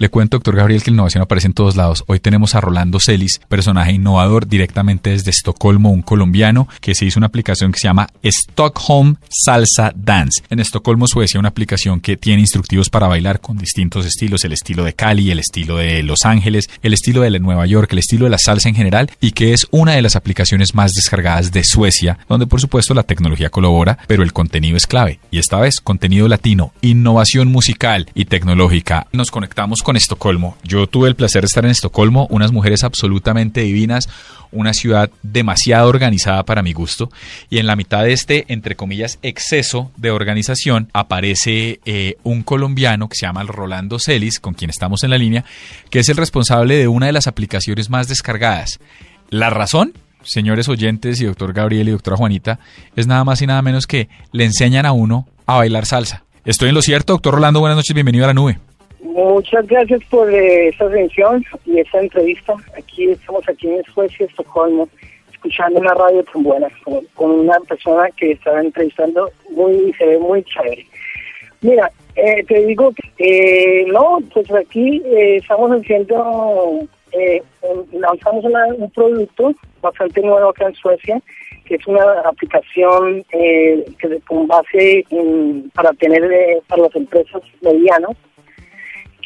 Le cuento, doctor Gabriel, que la innovación aparece en todos lados. Hoy tenemos a Rolando Celis, personaje innovador directamente desde Estocolmo, un colombiano que se hizo una aplicación que se llama Stockholm Salsa Dance. En Estocolmo, Suecia, una aplicación que tiene instructivos para bailar con distintos estilos, el estilo de Cali, el estilo de Los Ángeles, el estilo de Nueva York, el estilo de la salsa en general, y que es una de las aplicaciones más descargadas de Suecia, donde por supuesto la tecnología colabora, pero el contenido es clave. Y esta vez, contenido latino, innovación musical y tecnológica. Nos conectamos con Estocolmo. Yo tuve el placer de estar en Estocolmo, unas mujeres absolutamente divinas, una ciudad demasiado organizada para mi gusto, y en la mitad de este, entre comillas, exceso de organización, aparece eh, un colombiano que se llama Rolando Celis, con quien estamos en la línea, que es el responsable de una de las aplicaciones más descargadas. ¿La razón? Señores oyentes y doctor Gabriel y doctora Juanita, es nada más y nada menos que le enseñan a uno a bailar salsa. ¿Estoy en lo cierto, doctor Rolando? Buenas noches, bienvenido a la nube. Muchas gracias por eh, esta atención y esta entrevista. Aquí estamos aquí en Suecia, Estocolmo, escuchando una radio tan buena, con, una persona que está entrevistando muy se ve muy chévere. Mira, eh, te digo eh, no, pues aquí estamos haciendo, lanzamos un producto bastante nuevo acá en Suecia, que es una aplicación que con base para tener para las empresas medianas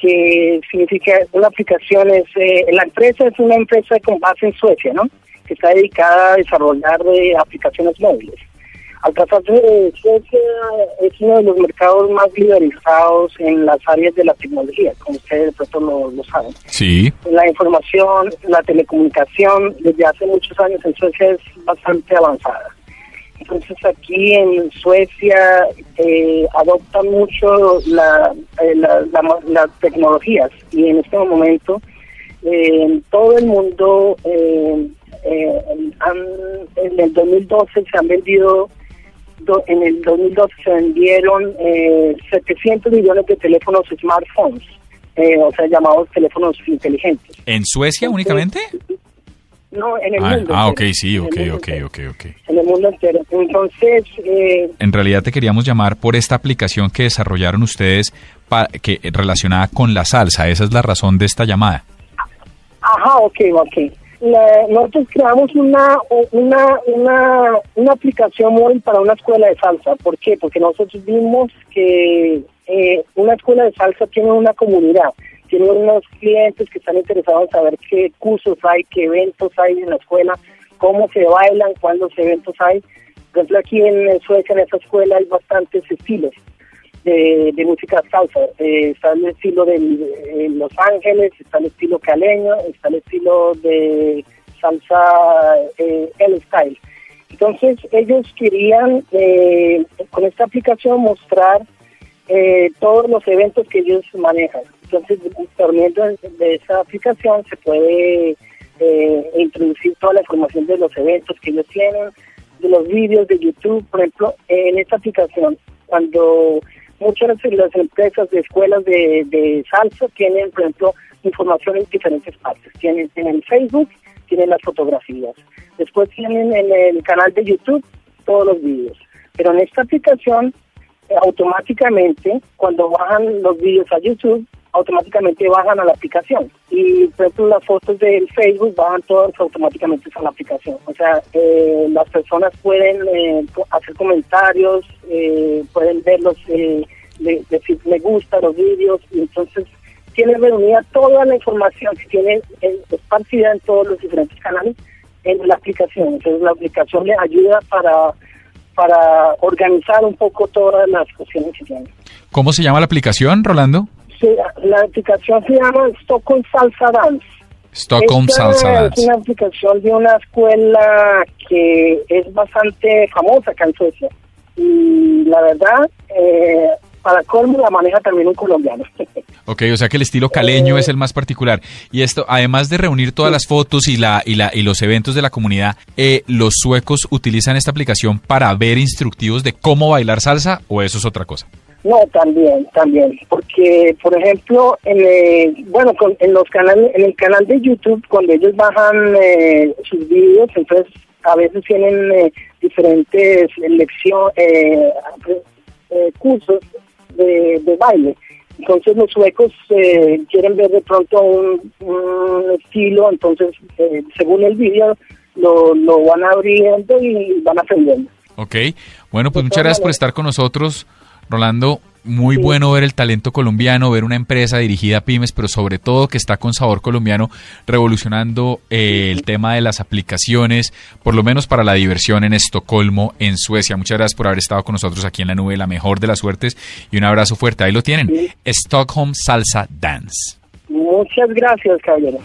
que significa una aplicación es, eh, la empresa es una empresa con base en Suecia, ¿no? Que está dedicada a desarrollar de aplicaciones móviles. Al tratarse de Suecia es uno de los mercados más liberalizados en las áreas de la tecnología, como ustedes de pronto lo, lo saben. Sí. La información, la telecomunicación, desde hace muchos años en Suecia es bastante avanzada. Entonces aquí en Suecia eh, adoptan mucho la, eh, las tecnologías y en este momento eh, en todo el mundo en el 2012 se han vendido en el 2012 se vendieron 700 millones de teléfonos smartphones, o sea, llamados teléfonos inteligentes. ¿En Suecia únicamente? No, en el ah, mundo. Ah, ok, sí, ok, ok, ok, ok. En el mundo entero. Entonces... Eh, en realidad te queríamos llamar por esta aplicación que desarrollaron ustedes que relacionada con la salsa. Esa es la razón de esta llamada. Ajá, ok, ok. nosotros creamos una, una, una, una aplicación móvil para una escuela de salsa. ¿Por qué? Porque nosotros vimos que eh, una escuela de salsa tiene una comunidad tiene unos clientes que están interesados en saber qué cursos hay, qué eventos hay en la escuela, cómo se bailan, cuántos eventos hay. Por ejemplo, aquí en Suecia, en esa escuela, hay bastantes estilos de, música salsa. Eh, está el estilo de Los Ángeles, está el estilo caleño, está el estilo de salsa eh, el style. Entonces, ellos querían eh, con esta aplicación mostrar todos los eventos que ellos manejan. Entonces, por medio de esa aplicación se puede eh, introducir toda la información de los eventos que ellos tienen, de los vídeos de YouTube, por ejemplo, en esta aplicación, cuando muchas de las empresas de escuelas de, salsa tienen, por ejemplo, información en diferentes partes. Tienen en el Facebook, tienen las fotografías. Después tienen en el canal de YouTube todos los vídeos. Pero en esta aplicación, automáticamente, cuando bajan los vídeos a YouTube, automáticamente bajan a la aplicación. Y por ejemplo las fotos del Facebook bajan todas automáticamente a la aplicación. O sea, eh, las personas pueden eh, hacer comentarios, eh, pueden verlos, decir me gusta los vídeos, y entonces tiene reunida toda la información que tiene esparcida en todos los diferentes canales en la aplicación. Entonces la aplicación le ayuda para para organizar un poco todas las cuestiones que tiene. ¿Cómo se llama la aplicación, Rolando? La aplicación se llama Stockholm Salsa Dance. Stockholm Salsa Dance. Es una aplicación de una escuela que es bastante famosa acá en Suecia. Y la verdad, eh, para colmo la maneja también un colombiano. Ok, o sea que el estilo caleño es el más particular. Y esto, además de reunir todas las fotos y la y la y los eventos de la comunidad, eh, los suecos utilizan esta aplicación para ver instructivos de cómo bailar salsa o eso es otra cosa. No, también, también, porque por ejemplo, en bueno, en los canales, en el canal de YouTube, cuando ellos bajan eh, sus vídeos, entonces a veces tienen eh, diferentes lecciones, eh, cursos de, baile. Entonces los suecos quieren ver de pronto un, estilo, entonces según el vídeo lo, lo van abriendo y van aprendiendo. Ok, bueno, pues muchas gracias por estar con nosotros. Rolando, muy bueno ver el talento colombiano, ver una empresa dirigida a pymes, pero sobre todo que está con sabor colombiano, revolucionando eh, el tema de las aplicaciones, por lo menos para la diversión en Estocolmo, en Suecia. Muchas gracias por haber estado con nosotros aquí en la nube, la mejor de las suertes, y un abrazo fuerte. Ahí lo tienen, Stockholm Salsa Dance. Muchas gracias, caballero.